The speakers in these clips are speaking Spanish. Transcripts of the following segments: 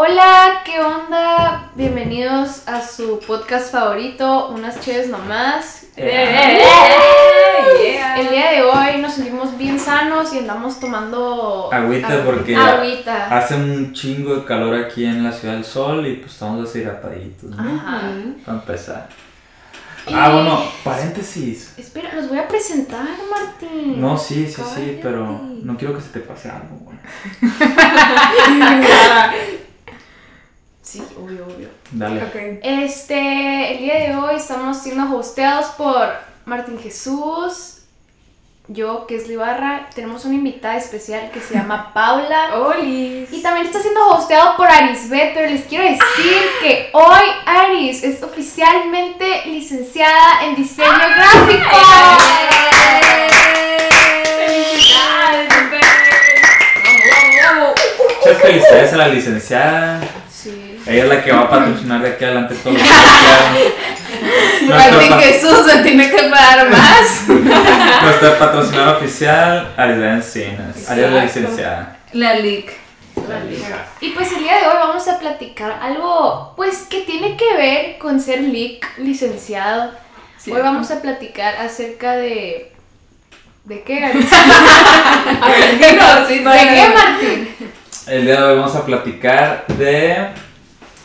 Hola, ¿qué onda? Bienvenidos a su podcast favorito, Unas Cheves Nomás. Eh, El día de hoy nos sentimos bien sanos y andamos tomando Agüita agü- porque agüita. hace un chingo de calor aquí en la Ciudad del Sol y pues estamos deshidrataditos, ¿no? Ajá. Para empezar. Y- Ah, bueno, paréntesis. Espera, los voy a presentar, Martín. No, sí, sí, sí, pero no quiero que se te pase algo, güey. Sí, obvio, obvio. Dale. Ok. Este, el día de hoy estamos siendo hosteados por Martín Jesús, yo, que es Libarra. Tenemos una invitada especial que se llama Paula. Olis. Y también está siendo hosteado por Arisbet, pero les quiero decir que hoy Aris es oficialmente licenciada en diseño gráfico. Muchas felicidades a la licenciada. Ella es la que va a patrocinar de aquí adelante todo lo que sea. Martín Jesús se tiene que pagar más. nuestra patrocinadora oficial, Arisla Encinas. Ariel la licenciada. La leak. Y pues el día de hoy vamos a platicar algo, pues que tiene que ver con ser leak licenciado. Hoy vamos a platicar acerca de... ¿De qué? A ver, sí, ¿De qué, Martín? El día de hoy vamos a platicar de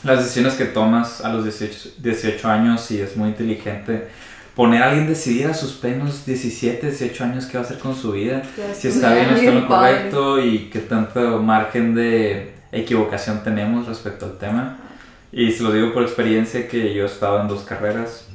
las decisiones que tomas a los 18, 18 años y es muy inteligente poner a alguien decidir a sus plenos 17, 18 años qué va a hacer con su vida, si está bien o está en lo Bien padre. correcto y qué tanto margen de equivocación tenemos respecto al tema. Y se lo digo por experiencia que yo he estado en dos carreras,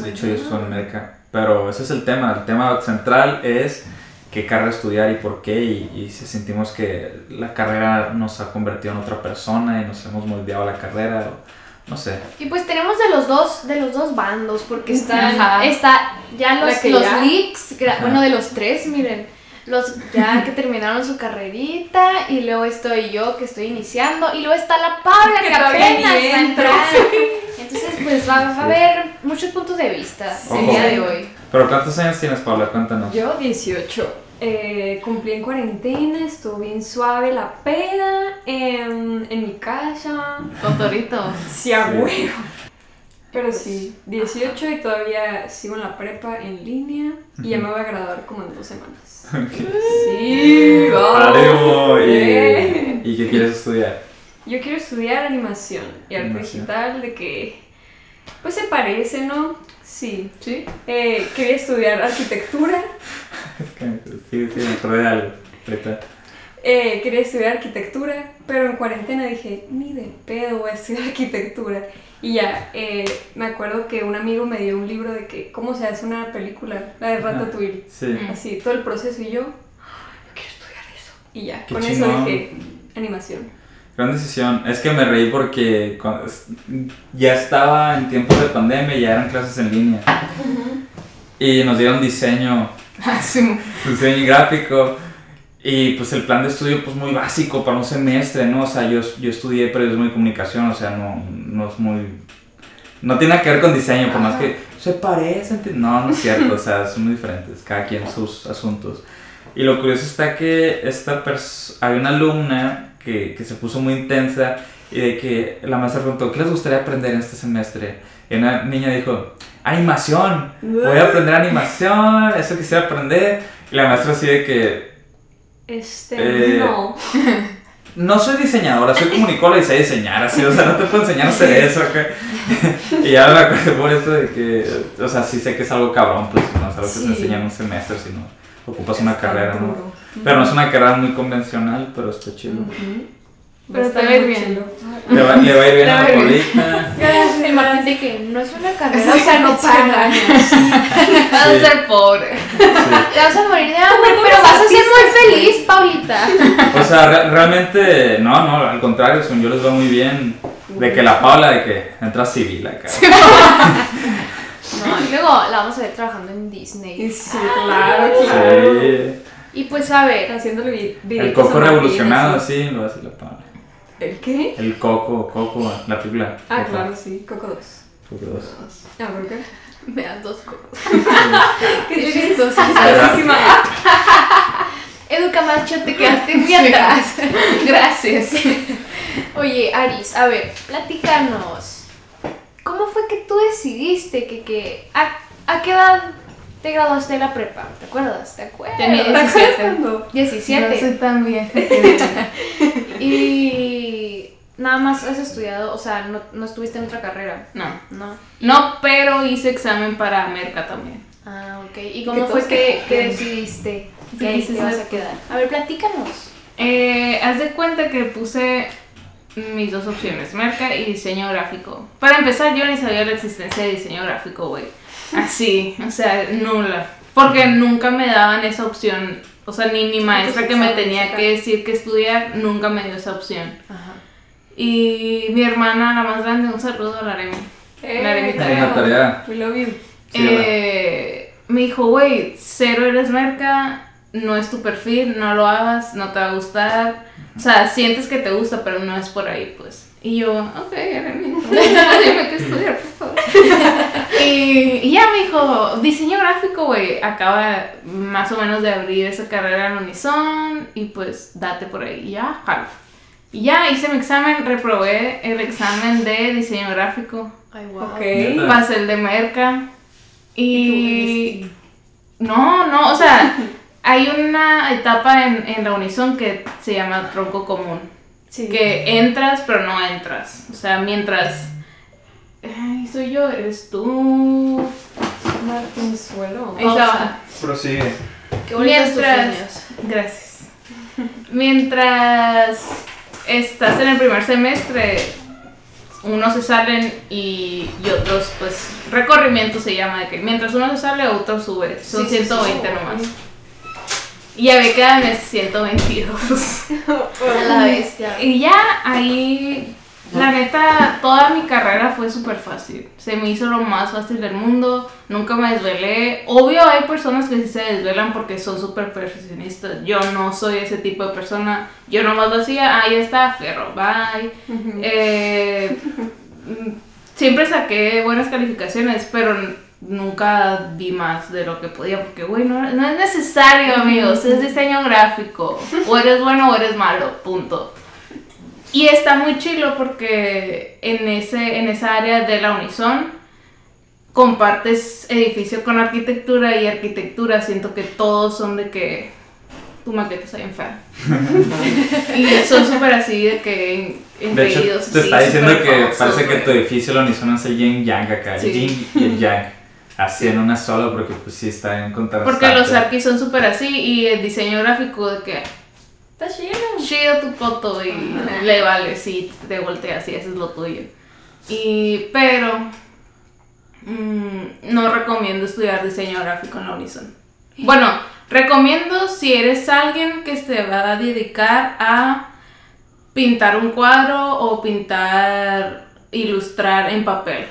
de hecho yo estoy en médica, pero ese es el tema, el tema central es qué carrera estudiar y por qué y, y si sentimos que la carrera nos ha convertido en otra persona y nos hemos moldeado a la carrera, o no sé. Y pues tenemos de los dos, de los dos bandos, porque están, Ajá. está ya los, los ya- leaks, Ajá. bueno de los tres, miren, los ya que terminaron su carrerita, y luego estoy yo que estoy iniciando, y luego está la Paula que, Que apenas va a entra. entrar. Entonces pues va, va a haber muchos puntos de vista el día de hoy. Pero ¿cuántos años tienes, Paula? Cuéntanos. Yo 18. Eh, cumplí en cuarentena, estuvo bien suave la peda en, en mi casa. Totorito. Sí, a Sí. Pero sí, 18 y todavía sigo en la prepa en línea y ya me voy a graduar como en dos semanas. Sí, vamos. ¿Y. ¿Y qué quieres estudiar? Yo quiero estudiar animación y arte digital, de que pues se parece, ¿no? Sí. Sí. Eh, quería estudiar arquitectura, Sí, sí, me acordé de algo. eh, quería estudiar arquitectura, pero en cuarentena dije, ni de pedo voy a estudiar arquitectura. Y ya, eh, me acuerdo que un amigo me dio un libro de que cómo se hace una película, la de Ratatouille. Sí. Así, todo el proceso y yo, "Ah, yo quiero estudiar eso. Y ya, Qué con chingón. eso dije, animación. Gran decisión. Es que me reí porque cuando ya estaba en tiempos de pandemia, ya eran clases en línea. Y nos dieron diseño, diseño gráfico. Y pues el plan de estudio pues muy básico para un semestre, ¿no? O sea, yo, yo estudié periodismo y comunicación, o sea, no, no es muy... No tiene que ver con diseño, por más que se parecen. No, no es cierto, o sea, son muy diferentes, cada quien sus asuntos. Y lo curioso está que esta hay una alumna que, que se puso muy intensa y de que la maestra preguntó, ¿qué les gustaría aprender en este semestre? Y una niña dijo, animación, voy a aprender animación, eso quisiera aprender. Y la maestra así de que, Este, Eh, no. no soy diseñadora, soy comunicóloga y sé diseñar, así, o sea, no te puedo enseñar a hacer eso. y ya me acordé por eso de que, o sea, sí sé que es algo cabrón, pues no es algo que Sí. te enseñan en un semestre, sino ocupas una carrera, ¿no? Pero no es una carrera muy convencional, pero está chido. Pero te estar va a ir muy bien. chido. Le va, le va a ir bien a la a ir bien. polita. El Martín de que no es una carrera, O sea, no paga. Vas a ser pobre. Te vas a morir de hambre, pero vas a ser muy feliz, Paulita. O sea, re- realmente, no, no, al contrario, yo les va muy bien. De que la Paula, de que entra civil acá. No, y luego la vamos a ver trabajando en Disney. Sí, claro, claro. Sí. Y pues a ver, Haciéndole vi- El coco revolucionado, sí, lo hacer la Paula. ¿El qué? El coco, coco, la película. Ah, Coco. claro, sí, Coco 2. Coco dos. Ah, ¿por qué? me das dos cocos. Qué chistosa. chistosísima. Educa macho, te quedaste muy atrás. Gracias. Oye, Aris, a ver, platícanos. ¿Cómo fue que tú decidiste que, que a, a qué edad te graduaste de la prepa? ¿Te acuerdas? ¿Te acuerdas? Tenía 17. 17. No soy tan y nada más has estudiado, o sea, no, no estuviste en otra carrera. No. No. No, pero hice examen para Merca también. Ah, ok. ¿Y cómo fue que, que decidiste que ahí te vas a quedar? A ver, platícanos. Eh, haz de cuenta que puse mis dos opciones, Merca y diseño gráfico. Para empezar, yo ni sabía la existencia de diseño gráfico, güey. Así, o sea, nula. Porque nunca me daban esa opción. O sea, ni mi maestra que me tenía que decir que estudiar, nunca me dio esa opción. Ajá. Y mi hermana, la más grande, un saludo a la Aremi. Eh, La tarea. We love you. Sí, eh, me dijo, güey, cero eres merca, no es tu perfil, no lo hagas, no te va a gustar. O sea, sientes que te gusta, pero no es por ahí, pues. Y yo, ok, Aremi, dime qué estudiar, por favor. y, y ya me dijo, diseño gráfico, güey, acaba más o menos de abrir esa carrera en Unison y pues date por ahí. Y ya, jalo. Y ya hice mi examen, reprobé el examen de diseño gráfico. Ay, wow. Ok. Neta. Pasé el de merca. Y. ¿Y No, no, o sea, hay una etapa en, en la Unison que se llama tronco común. Sí. Que entras, pero no entras. O sea, mientras. Ay, soy yo, eres tú. Martinzuelo. Esa Pausa. baja. Prosigue. Qué Mientras-. Gracias. Mientras estás en el primer semestre, unos se salen y, y otros, pues, recorrimiento se llama, de que mientras uno se sale, otro sube. Son Sí, sí, sí. 120 nomás. Y ya me quedan es 122. A la bestia. y ya ahí, la neta, toda mi carrera fue súper fácil. Se me hizo lo más fácil del mundo. Nunca me desvelé. Obvio, hay personas que sí se desvelan porque son súper perfeccionistas. Yo no soy ese tipo de persona. Yo nomás lo hacía, ah, ya está, ferro, bye. Eh, mm, siempre saqué buenas calificaciones, pero nunca di más de lo que podía, porque, güey, no, no es necesario, amigos, es diseño gráfico. O eres bueno o eres malo, punto. Y está muy chilo porque en, ese, en esa área de la Unison compartes edificio con arquitectura y arquitectura siento que todos son de que tu maqueta está bien fea. y son súper así de que en, De hecho, engreídos, te está diciendo que parece que tu edificio lo unísono es el yin yang acá, el Sí. yin y el yang. Así en una sola, porque pues sí está en contraste. Porque los arquis son súper así y el diseño gráfico de que Está chido. chido tu foto y Ajá. le vale, sí, te volteas y eso es lo tuyo. Y, pero mm, no recomiendo estudiar diseño gráfico en la Unison. Bueno, recomiendo si eres alguien que se va a dedicar a pintar un cuadro o pintar, ilustrar en papel.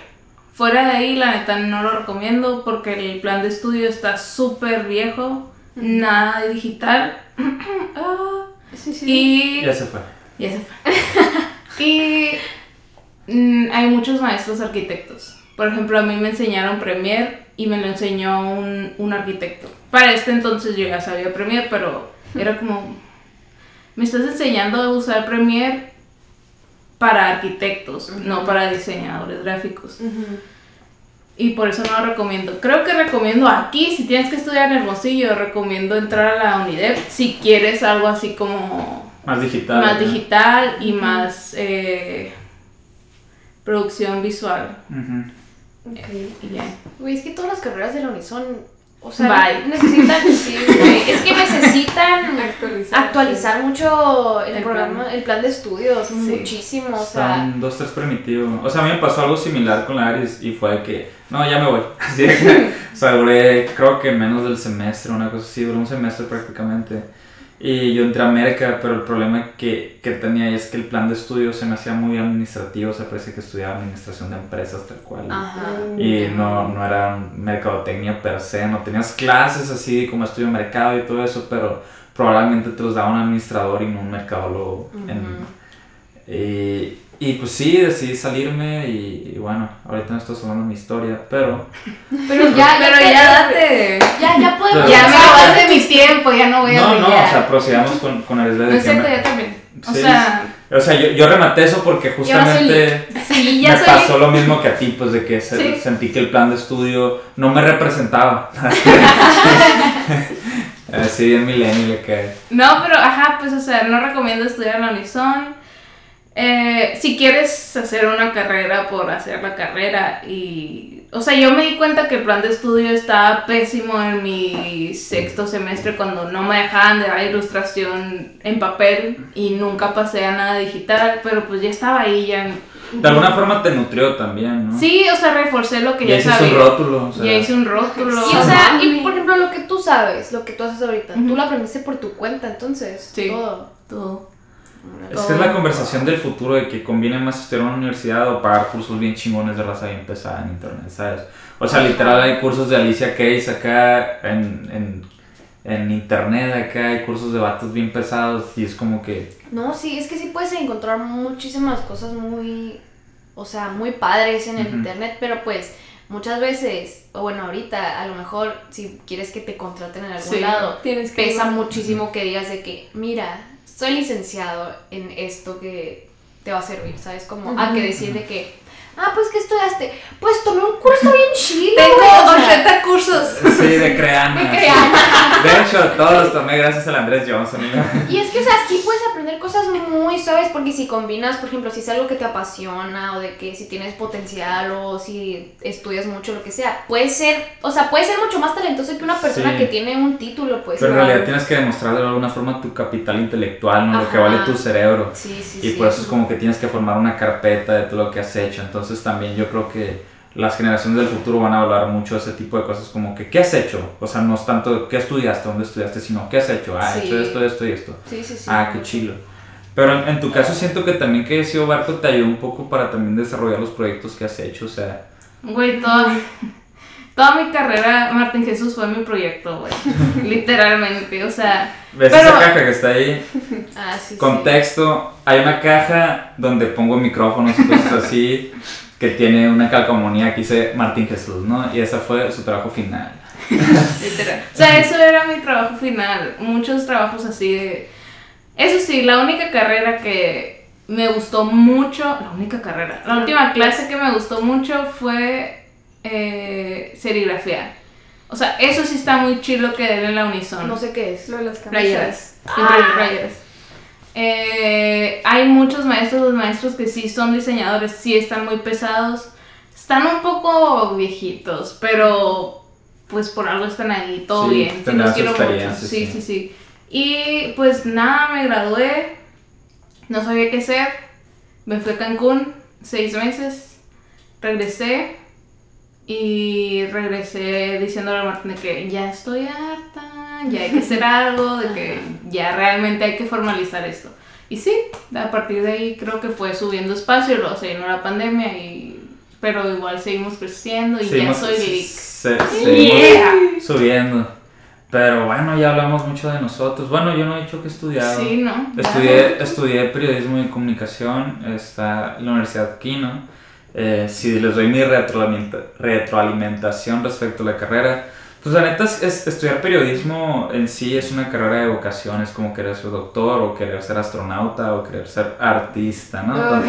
Fuera de ahí, la neta no lo recomiendo porque el plan de estudio está súper viejo, nada de digital. Ah, Sí, sí. y Ya se fue. ya se fue. y mm, hay muchos maestros arquitectos. Por ejemplo, a mí me enseñaron Premiere y me lo enseñó un, un arquitecto. Para este entonces yo ya sabía Premiere, pero era como, me estás enseñando a usar Premiere para arquitectos, no para diseñadores gráficos. Y por eso no lo recomiendo. Creo que recomiendo aquí, si tienes que estudiar en Hermosillo, recomiendo entrar a la UNIDEP si quieres algo así como Más digital. más ¿no? digital y más eh, producción visual. Ujú. Ok. Y ya. Güey, es que todas las carreras de la Unison, o sea, Bye. necesitan, sí, güey, es que necesitan Actualizar. actualizar mucho el, El programa, plan. el plan de estudios, Sí. muchísimo, o sea, un 2, 3 primitivo. O sea, a mí me pasó algo similar con la Aris y fue que, no, ya me voy. Así que, o sea, duré, creo que menos del semestre, una cosa así, duré un semestre prácticamente. Y yo entré a América, pero el problema que, que tenía es que el plan de estudio se me hacía muy administrativo, o sea, parece que estudiaba administración de empresas tal cual. ajá. Y no, no era mercadotecnia per se, no tenías clases así como estudio de mercado y todo eso, pero probablemente te los daba un administrador y no un mercadólogo. en- y, y pues sí, decidí salirme y, y bueno, ahorita no estoy hablando mi historia, pero Pero ya, Pero te- ya date. ya, ya. Pero- Ya me acabaste mi tiempo, ya no voy a no, no, o sea, procedamos con, con el No de es cierto, yo también. O Sí. sea, O sea, yo, yo rematé eso porque justamente Sí, me ya soy pasó lo mismo que a ti, pues de que se- Sí. sentí que el plan de estudio no me representaba. Así bien milenio le cae. No, pero ajá, pues o sea, no recomiendo estudiar en la Unison. Eh, si quieres hacer una carrera por hacer la carrera y... O sea, yo me di cuenta que el plan de estudio estaba pésimo en mi sexto semestre cuando no me dejaban de dar ilustración en papel y nunca pasé a nada digital, pero pues ya estaba ahí, ya... De alguna forma te nutrió también, ¿no? Sí, o sea, reforcé lo que Ya ya, hiciste sabía. un rótulo. O sea, Ya hice un rótulo. Sí, o sea, y por ejemplo, lo que tú sabes, lo que tú haces ahorita, Ujú. tú lo aprendiste por tu cuenta, entonces. Sí. Todo. Todo. Es que es la conversación del futuro de que conviene más estudiar en una universidad o pagar cursos bien chingones de raza bien pesada en internet, ¿sabes? O sea, literal hay cursos de Alicia Keys acá en, en, en internet, acá hay cursos de vatos bien pesados y es como que... No, sí, es que sí puedes encontrar muchísimas cosas muy, o sea, muy padres en el internet, pero pues muchas veces, o bueno, ahorita a lo mejor si quieres que te contraten en algún Sí, lado, Tienes que pesa muchísimo que digas de que, mira, soy licenciado en esto que te va a servir, ¿sabes? Como a que decir de que, ah, pues, ¿qué estudiaste? Pues tomé un curso bien chido, Tengo güey", o sea, 80 cursos. Sí, de creana. de crear. De hecho, todos los tomé gracias al Andrés Johnson. Y es que, o sea, sí puedes aprender cosas muy suaves porque si combinas, por ejemplo, si es algo que te apasiona o de que si tienes potencial o si estudias mucho, lo que sea, puede ser, o sea, puede ser mucho más talentoso que una persona Sí. que tiene un título, pues. Pero en realidad tienes que demostrar de alguna forma tu capital intelectual, ¿no? Lo que vale tu cerebro. Sí, sí, Y sí. por eso es como que tienes que formar una carpeta de todo lo que has hecho. Entonces también yo creo que las generaciones del futuro van a hablar mucho de ese tipo de cosas como que ¿qué has hecho? O sea, no es tanto qué estudiaste, dónde estudiaste, sino qué has hecho. Ah, he Sí. hecho esto, esto y esto. Sí, sí, sí. Ah, qué chilo. Pero en, en tu caso siento que también que sido barco te ayudó un poco para también desarrollar los proyectos que has hecho. O sea, Güey, toda, toda mi carrera, Martín Jesús fue mi proyecto, güey. Literalmente, o sea. ¿Ves Pero- esa caja que está ahí? Ah, sí, sí. Contexto, hay una caja donde pongo micrófonos y cosas así que tiene una calcomanía que dice Martín Jesús, ¿no? Y ese fue su trabajo final. Literal. O sea, eso era mi trabajo final. Muchos trabajos así de. Eso sí, la única carrera que me gustó mucho. La única carrera. La última clase que me gustó mucho fue eh, serigrafía. O sea, eso sí está muy chilo que den en la Unison. No sé qué es. Lo de las camisas. Playeras. Ah. Playeras. Eh, hay muchos maestros, los maestros que sí son diseñadores, sí están muy pesados. Están un poco viejitos, pero pues por algo están ahí, todo Sí, bien. Sí, los quiero mucho. sí. sí, sí. Y pues nada, me gradué, no sabía qué hacer, me fui a Cancún seis meses, regresé y regresé diciéndole a Martín de que ya estoy harta, ya hay que hacer algo, de que ya realmente hay que formalizar esto. Y sí, a partir de ahí creo que fue subiendo espacio, luego se llenó la pandemia y... Pero igual seguimos creciendo y Seguimos- ya soy geek. se- Yeah. subiendo. Pero bueno, ya hablamos mucho de nosotros. Bueno, yo no he dicho que he estudiado. Sí, ¿no? Estudié, estudié periodismo y comunicación, está en la Universidad Quino. Eh, si les doy mi retroalimenta- retroalimentación respecto a la carrera, pues la neta es, es- estudiar periodismo en sí es una carrera de vocación, es como querer ser doctor o querer ser astronauta o querer ser artista, ¿no? Ah,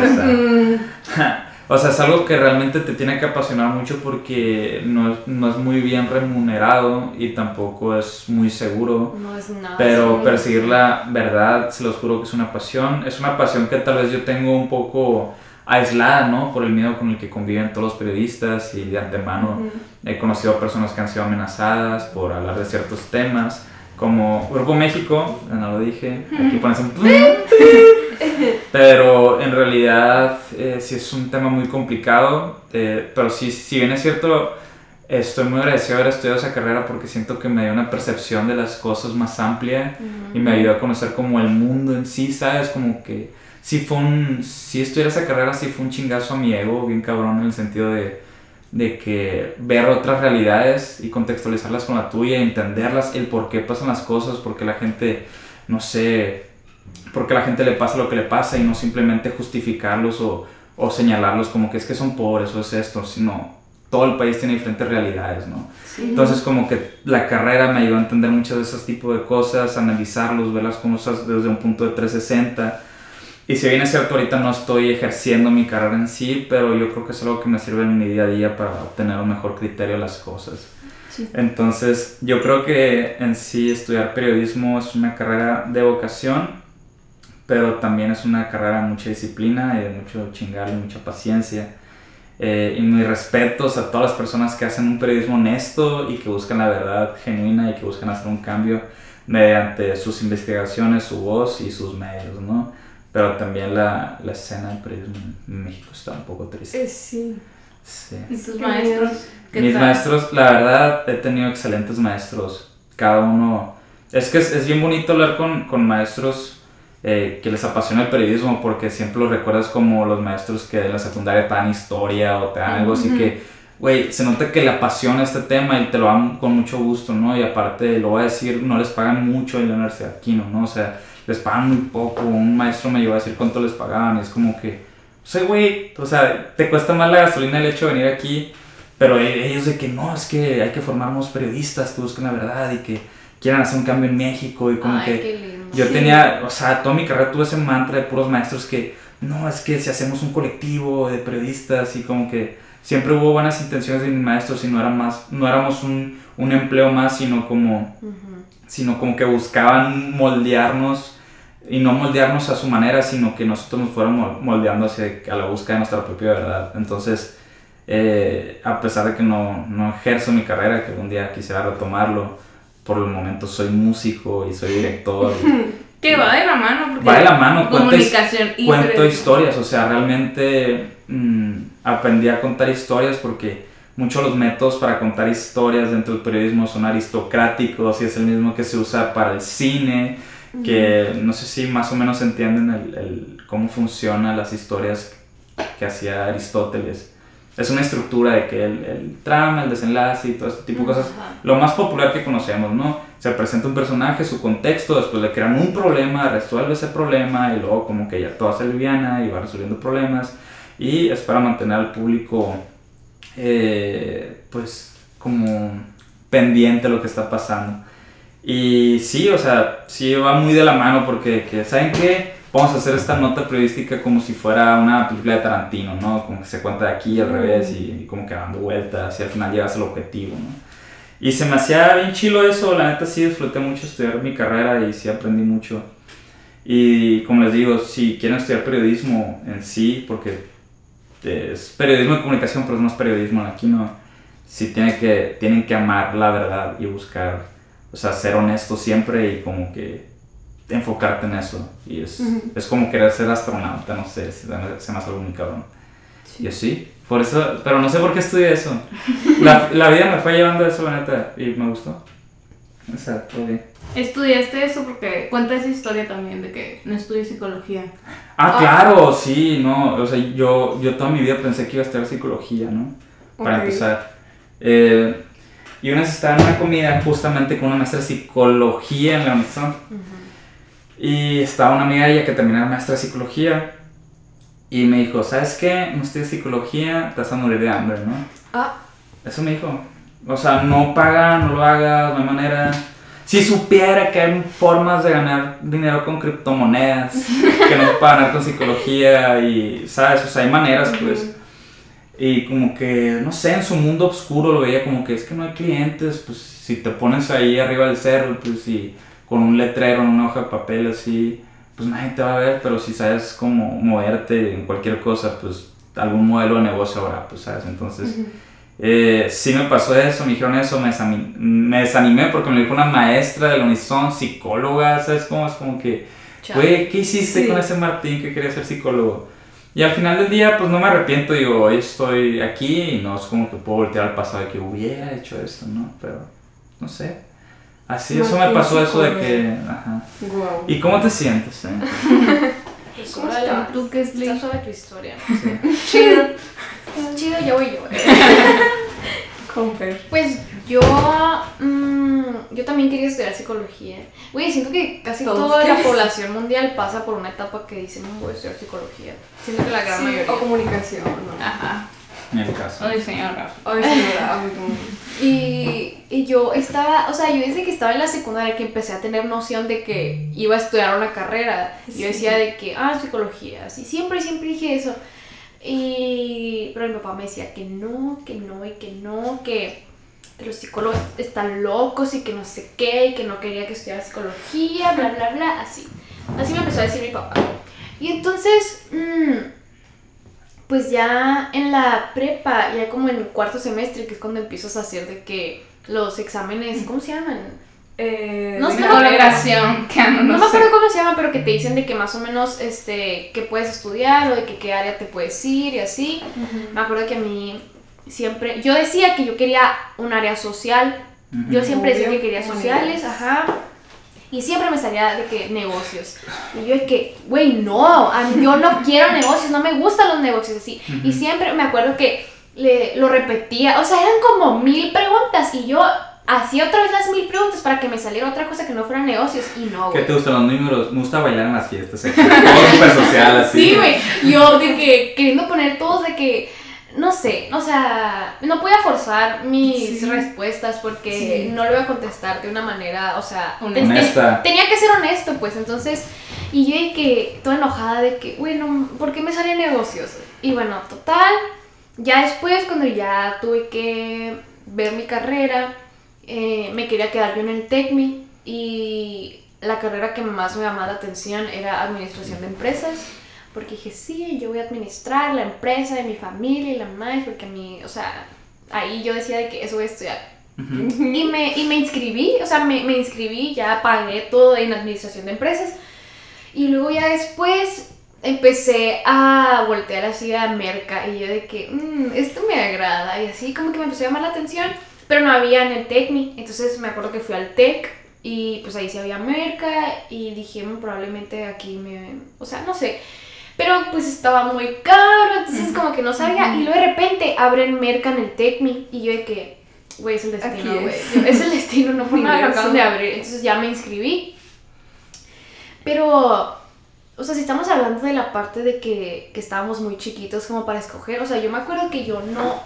o sea, es algo que realmente te tiene que apasionar mucho porque no, es- no es muy bien remunerado y tampoco es muy seguro. No es nada. Pero sí. perseguir la verdad, se los juro que es una pasión. Es una pasión que tal vez yo tengo un poco aislada, ¿no? Por el miedo con el que conviven todos los periodistas y de antemano he conocido personas que han sido amenazadas por hablar de ciertos temas. Como Grupo México, ya no lo dije, aquí pones un... Pero en realidad eh, sí es un tema muy complicado, eh, pero sí, si bien es cierto, estoy muy agradecido de haber estudiado esa carrera porque siento que me dio una percepción de las cosas más amplia y me ayudó a conocer como el mundo en sí, ¿sabes? Como que sí fue un, si estudiar esa carrera sí fue un chingazo a mi ego, bien cabrón en el sentido de, de que ver otras realidades y contextualizarlas con la tuya, entenderlas, el por qué pasan las cosas, por qué la gente, no sé, por qué la gente le pasa lo que le pasa y no simplemente justificarlos o, o señalarlos como que es que son pobres o es esto, sino todo el país tiene diferentes realidades, ¿no? Sí. Entonces como que la carrera me ayudó a entender muchos de esos tipos de cosas, analizarlos, ver las cosas desde un punto de 360 Y si bien es cierto, ahorita no estoy ejerciendo mi carrera en sí, pero yo creo que es algo que me sirve en mi día a día para obtener un mejor criterio de las cosas. Entonces, yo creo que en sí estudiar periodismo es una carrera de vocación, pero también es una carrera de mucha disciplina y de mucho chingar y mucha paciencia. Eh, y mis respetos a todas las personas que hacen un periodismo honesto y que buscan la verdad genuina y que buscan hacer un cambio mediante sus investigaciones, su voz y sus medios, ¿no? Pero también la, la escena del periodismo en México está un poco triste. Eh, sí. Sí. ¿Y tus maestros? Mis maestros, la verdad, he tenido excelentes maestros. Cada uno... Es que es, es bien bonito hablar con, con maestros eh, que les apasiona el periodismo porque siempre los recuerdas como los maestros que de la secundaria te dan historia o te dan algo así que, güey, se nota que le apasiona este tema y te lo dan con mucho gusto, ¿no? Y aparte, lo voy a decir, no les pagan mucho en la Universidad aquí, ¿no? O sea, les pagan muy poco. Un maestro me llevó a decir cuánto les pagaban y es como que, o sea, güey, o sea, te cuesta más la gasolina el hecho de venir aquí, pero e-, ellos de que no, es que hay que formarnos periodistas que busquen la verdad y que quieran hacer un cambio en México y como que yo tenía, o sea, toda mi carrera tuve ese mantra de puros maestros que no, es que si hacemos un colectivo de periodistas y como que siempre hubo buenas intenciones de mis maestros y no, era más, no éramos un, un empleo más, sino como, sino como que buscaban moldearnos y no moldearnos a su manera, sino que nosotros nos fuéramos moldeando hacia a la búsqueda de nuestra propia verdad. Entonces, eh, a pesar de que no, no ejerzo mi carrera, que algún día quisiera retomarlo, por el momento soy músico y soy director. que va de la mano. Porque va de la mano. Comunicación y Cuento historias, o sea, realmente mm, aprendí a contar historias porque muchos de los métodos para contar historias dentro del periodismo son aristocráticos y es el mismo que se usa para el cine, que no sé si más o menos entienden el, el, cómo funcionan las historias que hacía Aristóteles es una estructura de que el, el, trama, el desenlace y todo este tipo de cosas, lo más popular que conocemos, ¿no? Se presenta un personaje, su contexto, después le crean un problema, resuelve ese problema y luego como que ya todo se aliviana y va resolviendo problemas y es para mantener al público eh, pues como pendiente de lo que está pasando. Y sí, o sea, sí va muy de la mano porque, que, ¿saben qué? vamos a hacer esta nota periodística como si fuera una película de Tarantino, ¿no? Como que se cuenta de aquí al revés y, como que dando vueltas y al final llegas al objetivo, ¿no? Y se me hacía bien chilo eso, la neta sí disfruté mucho estudiar mi carrera y sí aprendí mucho. Y como les digo, si quieren estudiar periodismo en sí, porque es periodismo de comunicación, pero es periodismo, aquí no, sí tiene que, tienen que amar la verdad y buscar, o sea, ser honesto siempre y como que enfocarte en eso. Y es, es como querer ser astronauta, no sé, se, me hace algo muy cabrón. Y así, por eso, pero no sé por qué estudié eso. La, la, vida me fue llevando a eso, la neta, y me gustó. O sea, todo bien. Estudiaste eso porque cuenta esa historia también de que no estudié psicología. Ah, claro, sí, no, o sea, yo, yo toda mi vida pensé que iba a estudiar psicología, ¿no? Para empezar. Eh, y una vez estaba en una comida justamente con una maestra de psicología en la universidad. Y estaba una amiga de ella que terminaba maestra de psicología. Y me dijo, ¿sabes qué? No estudias psicología, te vas a morir de hambre, ¿no? Ah. Eso me dijo. O sea, no paga, no lo hagas, no hay manera. Si supiera que hay formas de ganar dinero con criptomonedas, que no para ganar con psicología y, ¿sabes? O sea, hay maneras, pues. Y como que, no sé, en su mundo oscuro lo veía como que es que no hay clientes, pues si te pones ahí arriba del cerro, pues si con un letrero en una hoja de papel así, pues nadie te va a ver, pero si sabes cómo moverte en cualquier cosa, pues algún modelo de negocio habrá, pues sabes, entonces... Eh, sí me pasó eso, me dijeron eso, me, me desanimé porque me dijo una maestra de la Unison, psicóloga, ¿sabes cómo? Es como que, güey, ¿qué hiciste con ese Martín que quería ser psicólogo? Y al final del día, pues no me arrepiento, digo, hoy estoy aquí y no es como que puedo voltear al pasado de que hubiera hecho esto, ¿no? Pero, no sé, Así, eso me pasó eso de que... Ajá. ¿Y cómo te sientes? Eh? ¿Cómo estás? ¿Tú qué es Está tu historia. Chido. Chido, ya voy yo. Pues yo, mmm, yo también quería estudiar psicología. Güey, siento que casi toda la población mundial pasa por una etapa que dicen, no voy a estudiar psicología. Siento que la gran mayoría. O comunicación, ¿no? Ajá. En el caso. Ay, señor Ay, señora. Y, y yo estaba, o sea, yo desde que estaba en la secundaria que empecé a tener noción de que iba a estudiar una carrera, yo decía de que, ah, psicología, así, siempre, siempre dije eso. Y, pero mi papá me decía que no, que no y que no, que, que los psicólogos están locos y que no sé qué, y que no quería que estudiara psicología, bla, bla, bla, así. Así me empezó a decir mi papá. Y entonces, mmm, pues ya en la prepa, ya como en el cuarto semestre, que es cuando empiezas a hacer de que los exámenes, ¿cómo se llaman? Eh, No sé, no, colocación, que no, No, no me acuerdo cómo se llama, pero que te dicen de que más o menos, este, que puedes estudiar o de que qué área te puedes ir y así. Me acuerdo que a mí siempre, yo decía que yo quería un área social, yo siempre decía que quería sociales, ajá. Y siempre me salía de que negocios. Y yo de que, güey, no, yo no quiero negocios, no me gustan los negocios así. Y siempre me acuerdo que le, lo repetía, o sea, eran como mil preguntas y yo hacía otra vez las mil preguntas para que me saliera otra cosa que no fueran negocios y no, ¿Qué güey. te gustan los números? Me gusta bailar en las fiestas. eh. Todo súper social, así. Sí, güey. Yo de que queriendo poner todos de que no sé, o sea, no podía forzar mis Sí. respuestas porque Sí. no lo iba a contestar de una manera, o sea, Honesta. ten- ten- Honesta. tenía que ser honesto, pues, entonces, y yo de que, toda enojada de que, bueno, ¿por qué me salen negocios? Y bueno, total, ya después cuando ya tuve que ver mi carrera, eh, me quería quedar yo en el TECMI y la carrera que más me llamaba la atención era administración de empresas. Porque dije, sí, yo voy a administrar la empresa de mi familia y la más, porque a mí, o sea, ahí yo decía de que eso voy a estudiar. Y me, y me inscribí, o sea, me, me inscribí, ya pagué todo en administración de empresas. Y luego ya después empecé a voltear así a Merca y yo de que, "Mm, esto me agrada. Y así como que me empezó a llamar la atención, pero no había en el TECMI. Entonces me acuerdo que fui al TEC y pues ahí sí había Merca y dije, "Mm, probablemente aquí me, o sea, no sé. Pero pues estaba muy caro, entonces como que no sabía. Y luego de repente abren Merca en el TECMI y yo de que, güey, es el destino, güey. es. El destino, no por nada lo Ingreso. acaban de abrir. Entonces ya me inscribí. Pero, o sea, si estamos hablando de la parte de que, que estábamos muy chiquitos como para escoger, o sea, yo me acuerdo que yo no,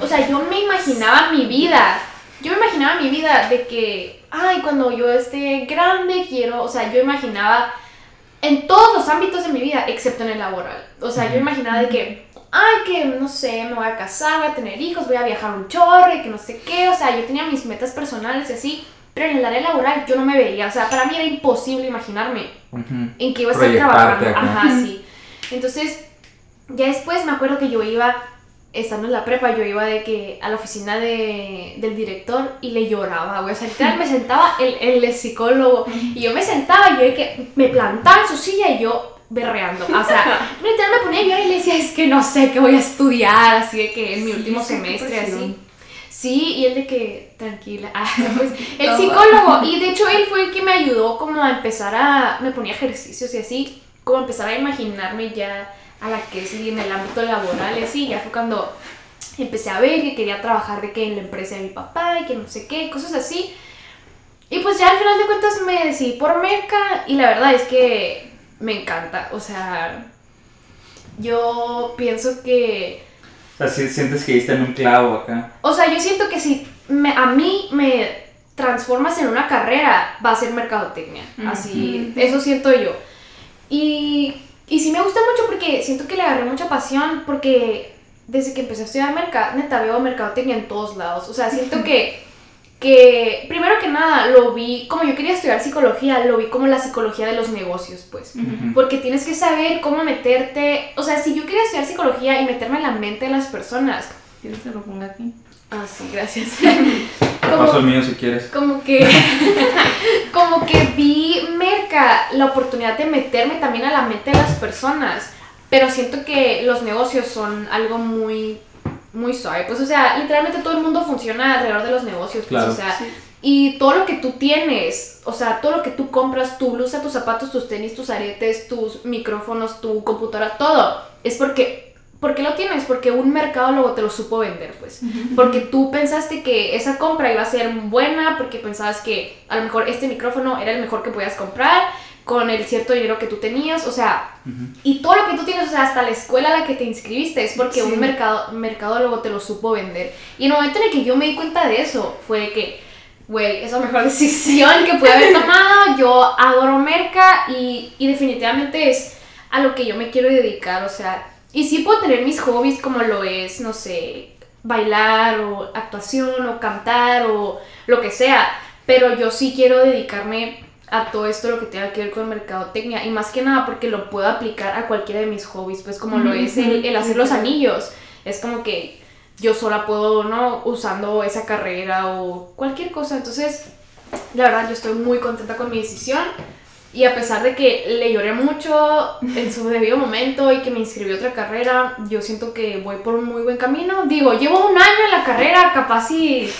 o sea, yo me imaginaba mi vida, yo me imaginaba mi vida de que, ay, cuando yo esté grande quiero, o sea, yo imaginaba en todos los ámbitos de mi vida, excepto en el laboral. O sea, yo imaginaba de que, ay, que no sé, me voy a casar, voy a tener hijos, voy a viajar un chorro y que no sé qué. O sea, yo tenía mis metas personales y así, pero en el área laboral yo no me veía. O sea, para mí era imposible imaginarme en que iba a estar trabajando. acá. Ajá, sí. Entonces, ya después me acuerdo que yo iba, estando en la prepa, yo iba de que a la oficina de, del director y le lloraba, güey. O sea, literal me sentaba el, el psicólogo y yo me sentaba y yo de que me plantaba en su silla y yo berreando. O sea, literal me ponía a llorar y le decía, es que no sé qué voy a estudiar, así de que en mi Sí, último semestre, así. Sí, y él de que, tranquila. Ah, pues, el psicólogo, y de hecho él fue el que me ayudó como a empezar a, me ponía ejercicios y así, como a empezar a imaginarme ya a la que sí en el ámbito laboral y así, ya fue cuando empecé a ver que quería trabajar de que en la empresa de mi papá y que no sé qué, cosas así. Y pues ya al final de cuentas me decidí por Merca y la verdad es que me encanta, o sea, yo pienso que... O sea, si sientes que diste en un clavo acá. O sea, yo siento que si me- a mí me transformas en una carrera, va a ser mercadotecnia. Así, eso siento yo. Y, y sí me gusta mucho porque siento que le agarré mucha pasión porque desde que empecé a estudiar mercado, neta veo mercadotecnia en todos lados. O sea, siento que, que primero que nada lo vi, como yo quería estudiar psicología, lo vi como la psicología de los negocios, pues. Porque tienes que saber cómo meterte, o sea, si yo quería estudiar psicología y meterme en la mente de las personas, ¿Quieres que lo ponga aquí? Ah, sí, gracias. Te paso el como, mío si quieres. como que como que vi Merca la oportunidad de meterme también a la mente de las personas, pero siento que los negocios son algo muy muy suave, pues o sea, literalmente todo el mundo funciona alrededor de los negocios, pues Claro. o sea, Sí. y todo lo que tú tienes, o sea, todo lo que tú compras, tu blusa, tus zapatos, tus tenis, tus aretes, tus micrófonos, tu computadora, todo, es porque, ¿por qué lo tienes? Porque un mercado luego te lo supo vender, pues. Porque tú pensaste que esa compra iba a ser buena, porque pensabas que a lo mejor este micrófono era el mejor que podías comprar, con el cierto dinero que tú tenías, o sea, y todo lo que tú tienes, o sea, hasta la escuela a la que te inscribiste es porque un mercado, mercadólogo te lo supo vender. Y en el momento en el que yo me di cuenta de eso, fue que, güey, es la mejor decisión que pude haber tomado, yo adoro merca y, y definitivamente es a lo que yo me quiero dedicar, o sea, y sí puedo tener mis hobbies como lo es, no sé, bailar o actuación o cantar o lo que sea, pero yo sí quiero dedicarme a todo esto lo que tenga que ver con mercadotecnia y más que nada porque lo puedo aplicar a cualquiera de mis hobbies, pues como lo es el, hacer los anillos, es como que yo sola puedo, ¿no? Usando esa carrera o cualquier cosa, entonces la verdad yo estoy muy contenta con mi decisión y a pesar de que le lloré mucho en su debido momento y que me inscribí a otra carrera, yo siento que voy por un muy buen camino. Digo, llevo un año en la carrera, capaz y...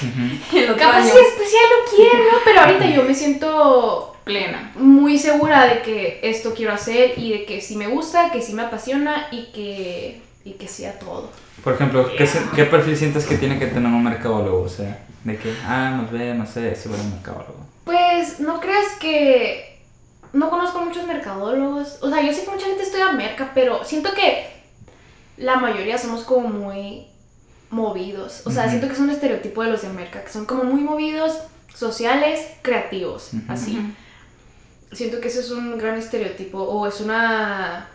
capaz y especial no quiero, ¿no? Pero ahorita yo me siento plena. Muy segura de que esto quiero hacer y de que sí me gusta, que sí me apasiona y que, y que sea todo. Por ejemplo, ¿qué, ¿qué, perfil sientes que tiene que tener un mercadólogo? O sea, de que, ah, nos ve, no sé, si fuera un mercadólogo. Pues, no creas que... No conozco muchos mercadólogos. O sea, yo sé que mucha gente estudia merca, pero siento que la mayoría somos como muy movidos. O sea, siento que es un estereotipo de los de merca, que son como muy movidos, sociales, creativos, así siento que ese es un gran estereotipo o es una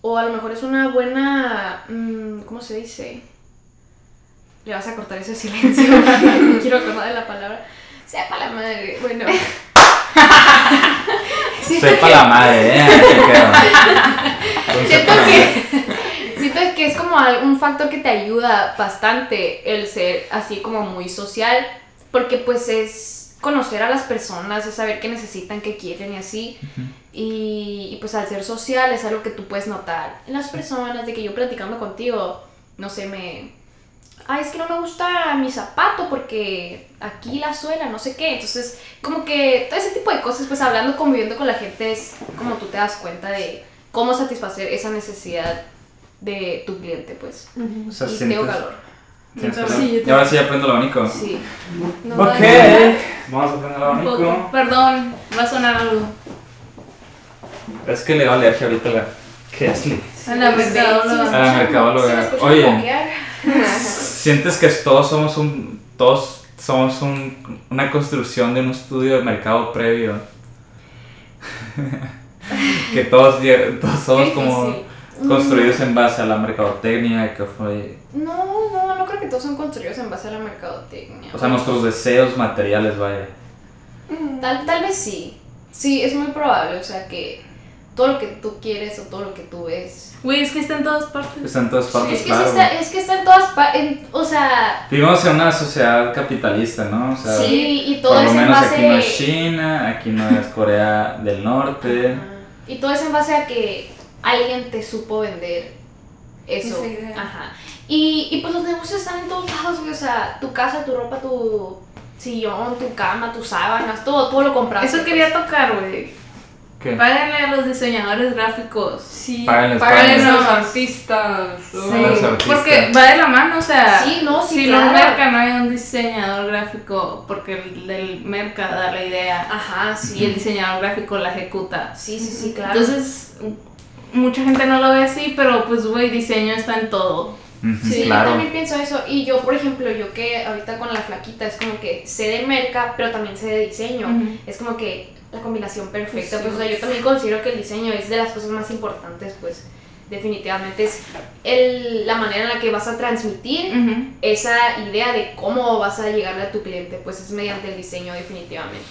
o a lo mejor es una buena mm, ¿cómo se dice? Le vas a cortar ese silencio. no quiero acordar de la palabra. Sepa la madre. Bueno. Sepa la madre, ¿eh? siento que siento que es como un factor que te ayuda bastante el ser así como muy social porque pues es conocer a las personas, es saber qué necesitan, qué quieren y así. y, pues al ser social es algo que tú puedes notar en las personas, de que yo platicando contigo, no sé, me... Ay, es que no me gusta mi zapato porque aquí la suela, no sé qué. Entonces, como que todo ese tipo de cosas, pues hablando, conviviendo con la gente, es como tú te das cuenta de cómo satisfacer esa necesidad de tu cliente, pues. y tengo calor. Sí, y ahora sí aprendo el abanico. Sí. ok, vamos a aprender el abanico. Perdón, va a sonar algo. Es que le va alergia ahorita la Kesley. A la mercadóloga. A la mercadóloga. Oye, ¿sientes que todos somos un. Todos somos un, una construcción de un estudio de mercado previo? que todos, todos somos como construidos en base a la mercadotecnia que fue... No, no, no creo que todos son construidos en base a la mercadotecnia. O sea, nuestros deseos materiales, vaya. Mm, tal, tal vez sí. Sí, es muy probable. O sea, que todo lo que tú quieres o todo lo que tú ves. Güey, es que está en todas partes. Está en todas partes. es, que está, es que está en todas partes. O sea. Vivimos en una sociedad capitalista, ¿no? O sea, sí, y todo es en base. Aquí no es China, aquí no es Corea del Norte. Y todo es en base a que alguien te supo vender eso. Ajá. Y, y pues los negocios están en todos lados, O sea, tu casa, tu ropa, tu sillón, tu cama, tus sábanas, todo, todo lo compras. Eso quería tocar, güey. ¿Qué? Páganle a los diseñadores gráficos. Sí, páganle a los artistas. Sí, porque va de la mano, o sea, sí, no, sí, si no merca no hay un diseñador gráfico, porque el, el merca da la idea. Ajá, sí. Y el diseñador gráfico la ejecuta. Sí, sí, sí, claro. Entonces, mucha gente no lo ve así, pero pues, güey, diseño está en todo. sí, yo también pienso eso. Y yo, por ejemplo, yo que ahorita con la flaquita es como que sé de merca, pero también sé de diseño. Es como que la combinación perfecta. Pues, o sea, yo también considero que el diseño es de las cosas más importantes, pues definitivamente es el, la manera en la que vas a transmitir esa idea de cómo vas a llegarle a tu cliente, pues es mediante el diseño definitivamente.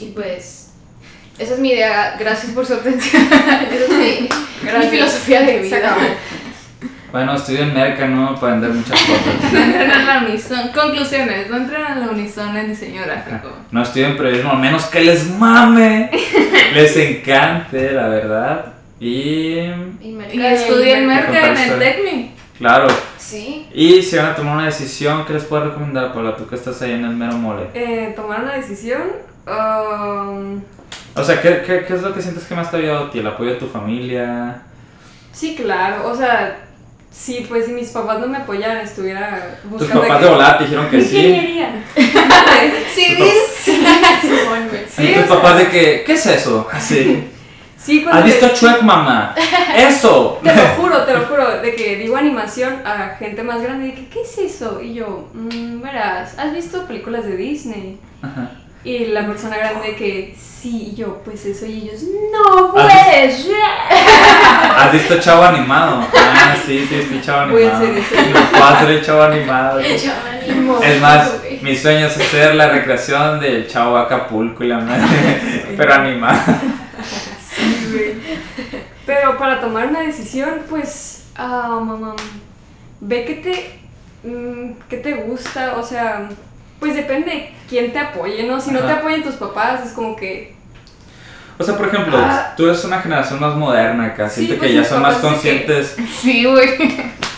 Y pues esa es mi idea. Gracias por su atención. Esa es mi, filosofía de vida. Bueno, estoy en Merca, ¿no? Para vender muchas cosas. No entren a la unison. Conclusiones, no entren a la unison en diseño gráfico. No estoy en periodismo, a menos que les mame. les encante, la verdad. Y... Y, estudien Merca en el Tecni. Claro. Sí. Y si van a tomar una decisión, ¿qué les puedo recomendar, Paula? Tú que estás ahí en el mero mole. Eh, tomar una decisión... Um, o sea, ¿qué, ¿qué, qué, es lo que sientes que más te ha ayudado a ti? ¿El apoyo de tu familia? Sí, claro. O sea, sí, pues si mis papás no me apoyaran, estuviera buscando... Tus papás de volada te dijeron que sí. Ingeniería. sí, Sí, sí, tus papás de que, ¿qué es eso? Así. Sí, ¿Has visto Chuck, mamá? ¡Eso! Te lo juro, te lo juro, de que digo animación a gente más grande, de que, ¿qué es eso? Y yo, mmm, verás, ¿has visto películas de Disney? Ajá. Y la persona grande que, sí, y yo, pues eso, y ellos, no pues ¿Has visto Chavo Animado? Ah, sí, sí, sí, Chavo Animado. Voy a hacer eso. Puedo hacer el Chavo Animado. El Chavo Animado. Es más, mi sueño es hacer la recreación del Chavo Acapulco y la madre, pero animada. Sí, güey. Pero para tomar una decisión, pues, ah, mamá, ve que te, mm, que te gusta, o sea pues depende quién te apoye, ¿no? Si no te apoyan tus papás, es como que... O sea, por ejemplo, ah. tú eres una generación más moderna acá, siento que pues ya son más conscientes. Sí, güey.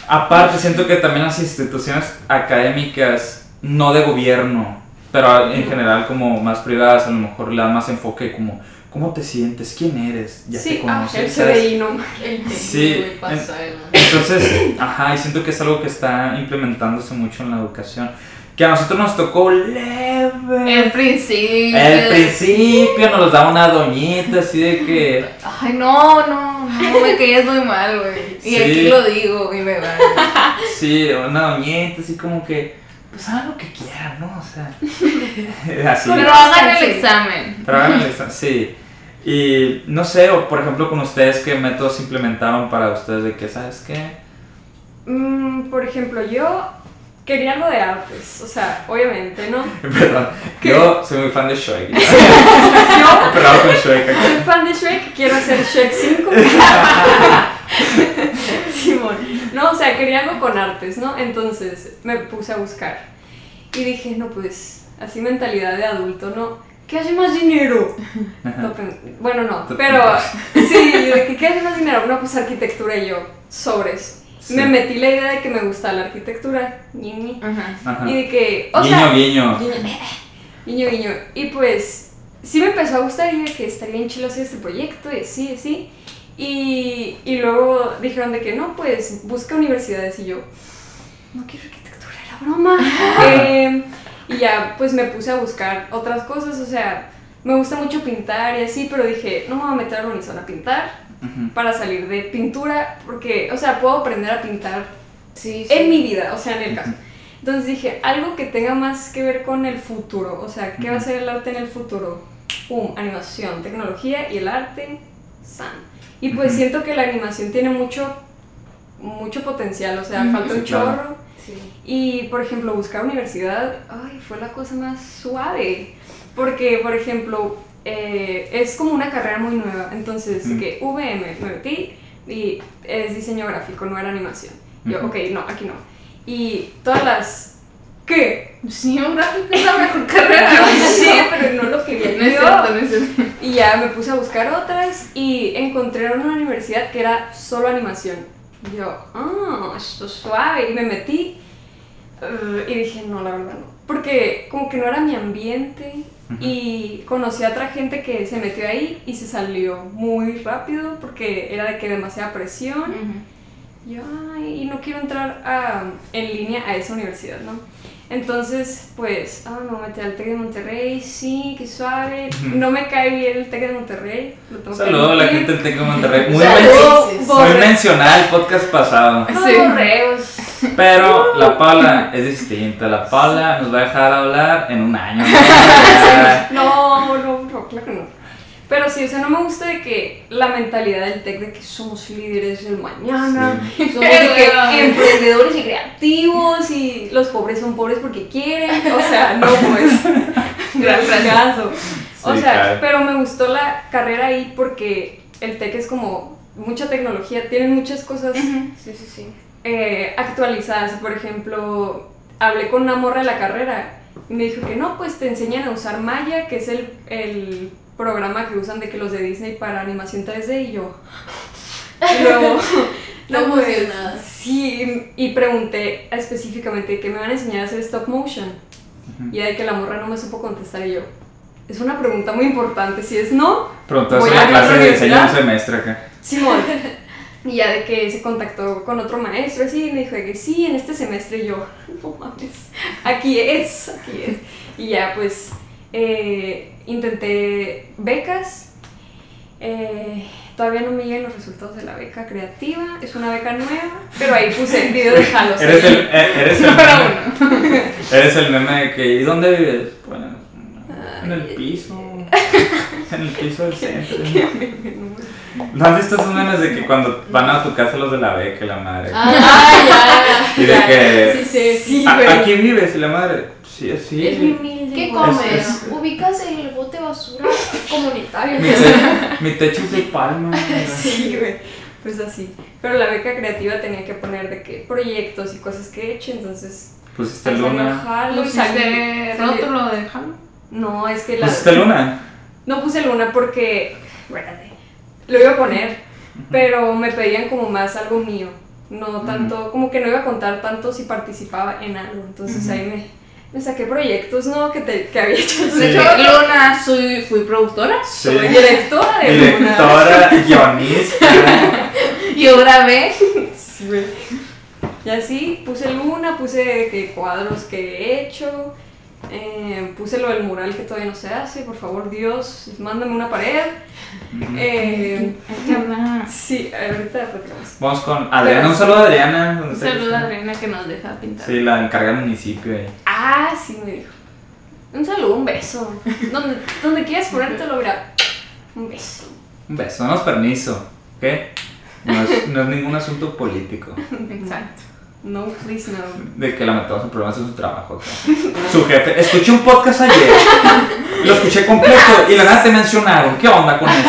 Aparte, siento que también las instituciones académicas, no de gobierno, pero en general como más privadas, a lo mejor le dan más enfoque como cómo te sientes, quién eres, ya te ah, conoces. el no. sí, entonces, ajá, y siento que es algo que está implementándose mucho en la educación que a nosotros nos tocó leve. El principio. El principio nos daba una doñita así de que. Ay, no, no, no, me caías muy mal, güey. Y aquí lo digo, y me va. Sí, una doñita así como que. Pues hagan lo que quieran, ¿no? O sea. así. Pero hagan el examen. Pero hagan el examen, sí. Y no sé, o por ejemplo con ustedes, ¿qué métodos implementaron para ustedes de que, ¿sabes qué? Mm, por ejemplo, yo Quería algo de artes, o sea, obviamente, ¿no? Perdón, yo soy muy fan de Shrek. yo con Shrek. Soy fan de Shrek, quiero hacer Shrek 5. Simón. No, o sea, quería algo con artes, ¿no? Entonces me puse a buscar. Y dije, no, pues, así mentalidad de adulto, ¿no? ¿Qué hace más dinero? bueno, no, pero sí, ¿qué hace más dinero? No, pues arquitectura y yo, sobres me metí la idea de que me gustaba la arquitectura. Y de que. O guiño, guiño. Guiño, guiño. Y pues, sí me empezó a gustar y de que estaría bien chido hacer este proyecto y así, así. Y, y luego dijeron de que no, pues busca universidades. Y yo, no quiero arquitectura, era broma. eh, y ya, pues me puse a buscar otras cosas. O sea, me gusta mucho pintar y así, pero dije, no me voy a meter a la a pintar para salir de pintura, porque, o sea, puedo aprender a pintar sí, en mi vida, o sea, en el caso. Entonces dije, algo que tenga más que ver con el futuro, o sea, ¿qué va a ser el arte en el futuro? Pum, animación, tecnología y el arte, san. Y pues siento que la animación tiene mucho, mucho potencial, o sea, falta un chorro. Y, por ejemplo, buscar universidad, ay, fue la cosa más suave. Porque, por ejemplo, eh, es como una carrera muy nueva. Entonces, que VM me metí y es diseño gráfico, no era animación. Yo, ok, no, aquí no. Y todas las. ¿Qué? Diseño gráfico es la mejor carrera. sí, pero no lo quería. No es cierto, Y ya me puse a buscar otras y encontré una universidad que era solo animación. Yo, ah, esto es suave. Y me metí uh, y dije, no, la verdad no. Porque como que no era mi ambiente y conocí a otra gente que se metió ahí y se salió muy rápido porque era de que demasiada presión. Yo, ay, y no quiero entrar a, en línea a esa universidad, ¿no? Entonces, pues, ah, me voy a meter al TEC de Monterrey, sí, qué suave. No me cae bien el TEC de Monterrey. Saludos a la gente del TEC de Monterrey. Muy, muy mencionada el podcast pasado. Sí. Pero la Paula es distinta. La Paula nos va a dejar hablar en un año. No, no, no, claro que no. Pero sí, o sea, no me gusta de que la mentalidad del tech de que somos líderes del mañana, somos emprendedores y creativos y los pobres son pobres porque quieren. O sea, no, pues. Gran fracaso. O sea, pero me gustó la carrera ahí porque el tech es como mucha tecnología, tienen muchas cosas sí, sí, sí. Eh, actualizadas. Por ejemplo, hablé con una morra de la carrera y me dijo que no, pues te enseñan a usar Maya, que es el, el programa que usan de que los de Disney para animación 3D y yo. Y luego. no, pues, sí, y pregunté específicamente que me van a enseñar a hacer stop motion. Y de que la morra no me supo contestar y yo. Es una pregunta muy importante. Si es no, Preguntas en la clase de diseño un semestre acá. Simón. Y ya de que se contactó con otro maestro, así, y me dijo que sí, en este semestre yo, no mames, aquí es, aquí es. Y ya pues eh, intenté becas. Eh, todavía no me llegan los resultados de la beca creativa. Es una beca nueva, pero ahí puse el video de Jalos. Eres el, eh, eres el meme. eres el meme de que, ¿y dónde vives? Bueno, en el piso. En el piso del centro. ¿No has visto esos memes de que cuando van a tu casa los de la beca y la madre? Ah, ya. Y de que. Sí, sí, sí. "¿A- ¿Aquí vives? Y la madre. Sí, sí. Es mi humilde. ¿Qué comes? es- Ubicas el bote basura comunitario. Mi, te- mi techo es de palma. Sí, güey. Pues así. Pero la beca creativa tenía que poner de que proyectos y cosas que he hecho, entonces. Pusiste luna. Salí- ¿Pusiste rótulo de Halo? No, es que la. ¿Pusiste luna? No puse luna porque. Espérate. Lo iba a poner, pero me pedían como más algo mío. No tanto. Como que no iba a contar tanto si participaba en algo. Entonces ahí me, me saqué proyectos, ¿no? Que, te, que había hecho. Sí. De hecho, Luna, soy, fui productora. Sí. soy directora de luna. Directora, guionista. Yo grabé. Sí, güey. Y así puse luna, puse que cuadros que he hecho, eh, puse lo del mural que todavía no se hace, por favor Dios, mándame una pared. Eh, Hay que hablar. sí, ahorita platicamos. Vamos con Adriana. Un saludo a Adriana. Un saludo a Adriana que nos deja pintar. Sí, la encarga del municipio ahí. Ah, sí, me dijo. Un saludo, un beso. Donde, donde quieras ponértelo, mira. Un beso. Un beso, danos permiso, ¿ok? No es, no es ningún asunto político. Exacto. No, please no. De que la metamos en problemas en su trabajo. Su jefe. Escuché un podcast ayer. Lo escuché completo y la nada te mencionaron. ¿Qué onda con eso?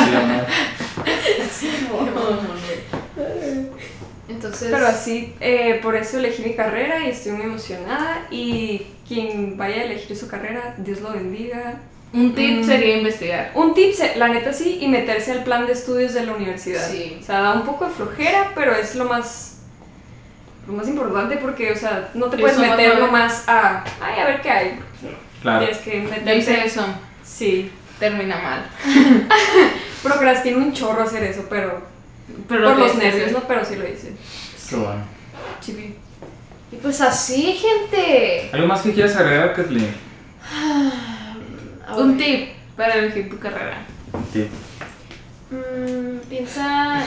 Entonces, Pero así, eh, por eso elegí mi carrera y estoy muy emocionada. Y quien vaya a elegir su carrera, Dios lo bendiga. Un tip Mm. sería investigar. Un tip, la neta sí, y meterse al plan de estudios de la universidad. Sí. O sea, da un poco de flojera, pero es lo más, lo más importante porque, o sea, no te Eso puedes a meter nomás a, ay, a ver qué hay. Claro. Tienes que Dice meterte. eso. Sí. Termina mal. Procrastino un chorro hacer eso, pero Pero por lo los nervios, hacer. ¿no? Pero sí lo hice. Qué bueno. Chibi. y pues así, gente. ¿Algo más que quieras agregar, Kathleen? A Un tip para elegir tu carrera. Sí. Mm, piensa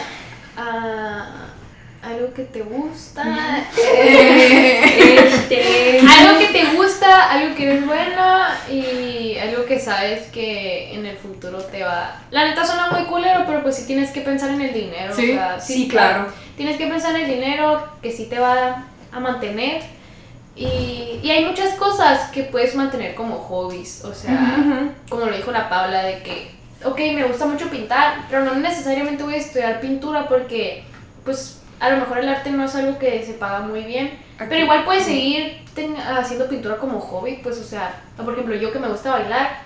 ah, algo que te gusta. Este. algo que te gusta, algo que eres buena y algo que sabes que en el futuro te va. La neta suena muy culero, pero pues sí tienes que pensar en el dinero. Sí, o sea, sí, claro. Tienes que pensar en el dinero que sí te va a mantener. Y, y hay muchas cosas que puedes mantener como hobbies. O sea, como lo dijo la Paula, de que, ok, me gusta mucho pintar, pero no necesariamente voy a estudiar pintura porque, pues, a lo mejor el arte no es algo que se paga muy bien. Aquí. Pero igual puedes seguir ten- haciendo pintura como hobby, pues, o sea, por ejemplo, yo que me gusta bailar,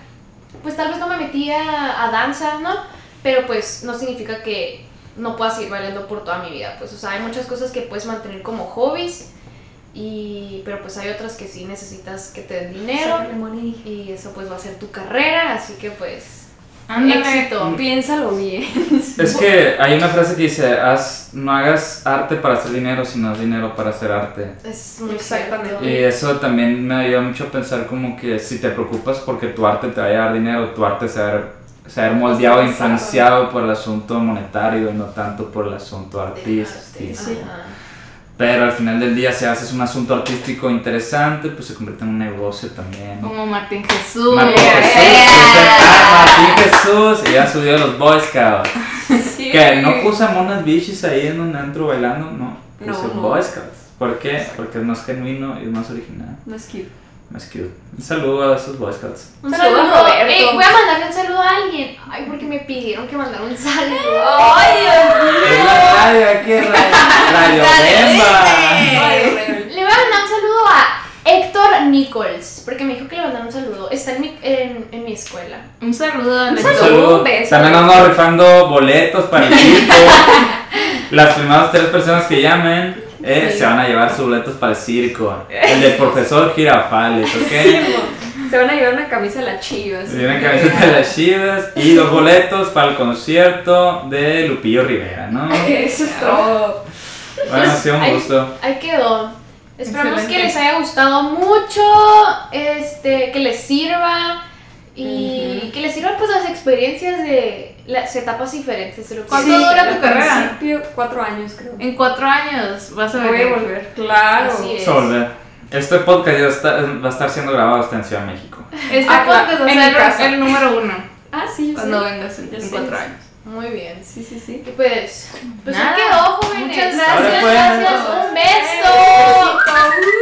pues tal vez no me metía a danza, ¿no? Pero pues no significa que no pueda seguir bailando por toda mi vida, pues, o sea, hay muchas cosas que puedes mantener como hobbies, y, pero pues hay otras que sí necesitas que te den dinero, y eso pues va a ser tu carrera, así que pues, Ándale. éxito. Piénsalo bien. Es que hay una frase que dice, haz, no hagas arte para hacer dinero, sino haz dinero para hacer arte. Es muy Exactamente. cierto. Y eso también me ayuda mucho a pensar como que si te preocupas porque tu arte te vaya a dar dinero, tu arte se va a ver, se va a ver moldeado e influenciado por el asunto monetario y no tanto por el asunto artístico. Sí. Pero al final del día, si haces un asunto artístico interesante, pues se convierte en un negocio también. Como Martín Jesús. Martín Yeah. Jesús, ah, Martín Jesús, y ya subió a los Boy Scouts. Sí. Que no puso a monas bichis ahí en un antro bailando, no. Puso No, no. Boy Scouts. ¿Por qué? Porque es más genuino y es más original. No es cute. Más cute. Un saludo a esos Boy Scouts. Un Saludo saludo, a Roberto. Eh, voy a mandarle un saludo a alguien. Ay, porque me pidieron que mandara un saludo. ¡Ay, Dios Es la radio aquí, Radio, radio Bemba. Le voy a mandar un saludo a Héctor Nichols, porque me dijo que le mandara un saludo. Está en mi, en, en mi escuela. Un saludo a Un saludo. Un beso. También andamos rifando boletos para el circo. Las primeras tres personas que llamen eh, Sí. se van a llevar sus boletos para el circo. El del profesor Girafales, ¿ok? Se van a llevar una camisa de las chivas. Y una camiseta de las chivas y los boletos para el concierto de Lupillo Rivera, ¿no? Eso es todo. Bueno, ha sido un Ahí- gusto. Ahí quedó. Esperamos Excelente. que les haya gustado mucho, este, que les sirva y que les sirvan pues las experiencias de las etapas diferentes. Lo que ¿Cuánto Sí, dura tu carrera? principio, cuatro años creo. En cuatro años vas a Voy a ver. volver. Claro. Así es. Este podcast ya está- va a estar siendo grabado hasta en Ciudad de México. Este Ah, podcast va a en ser el número uno Ah, sí, yo cuando sé. vengas en, Yo en sé, cuatro años. Muy bien. Sí, sí, sí. Y pues, pues Nada, quedó, jóvenes. muchas Gracias, gracias. gracias.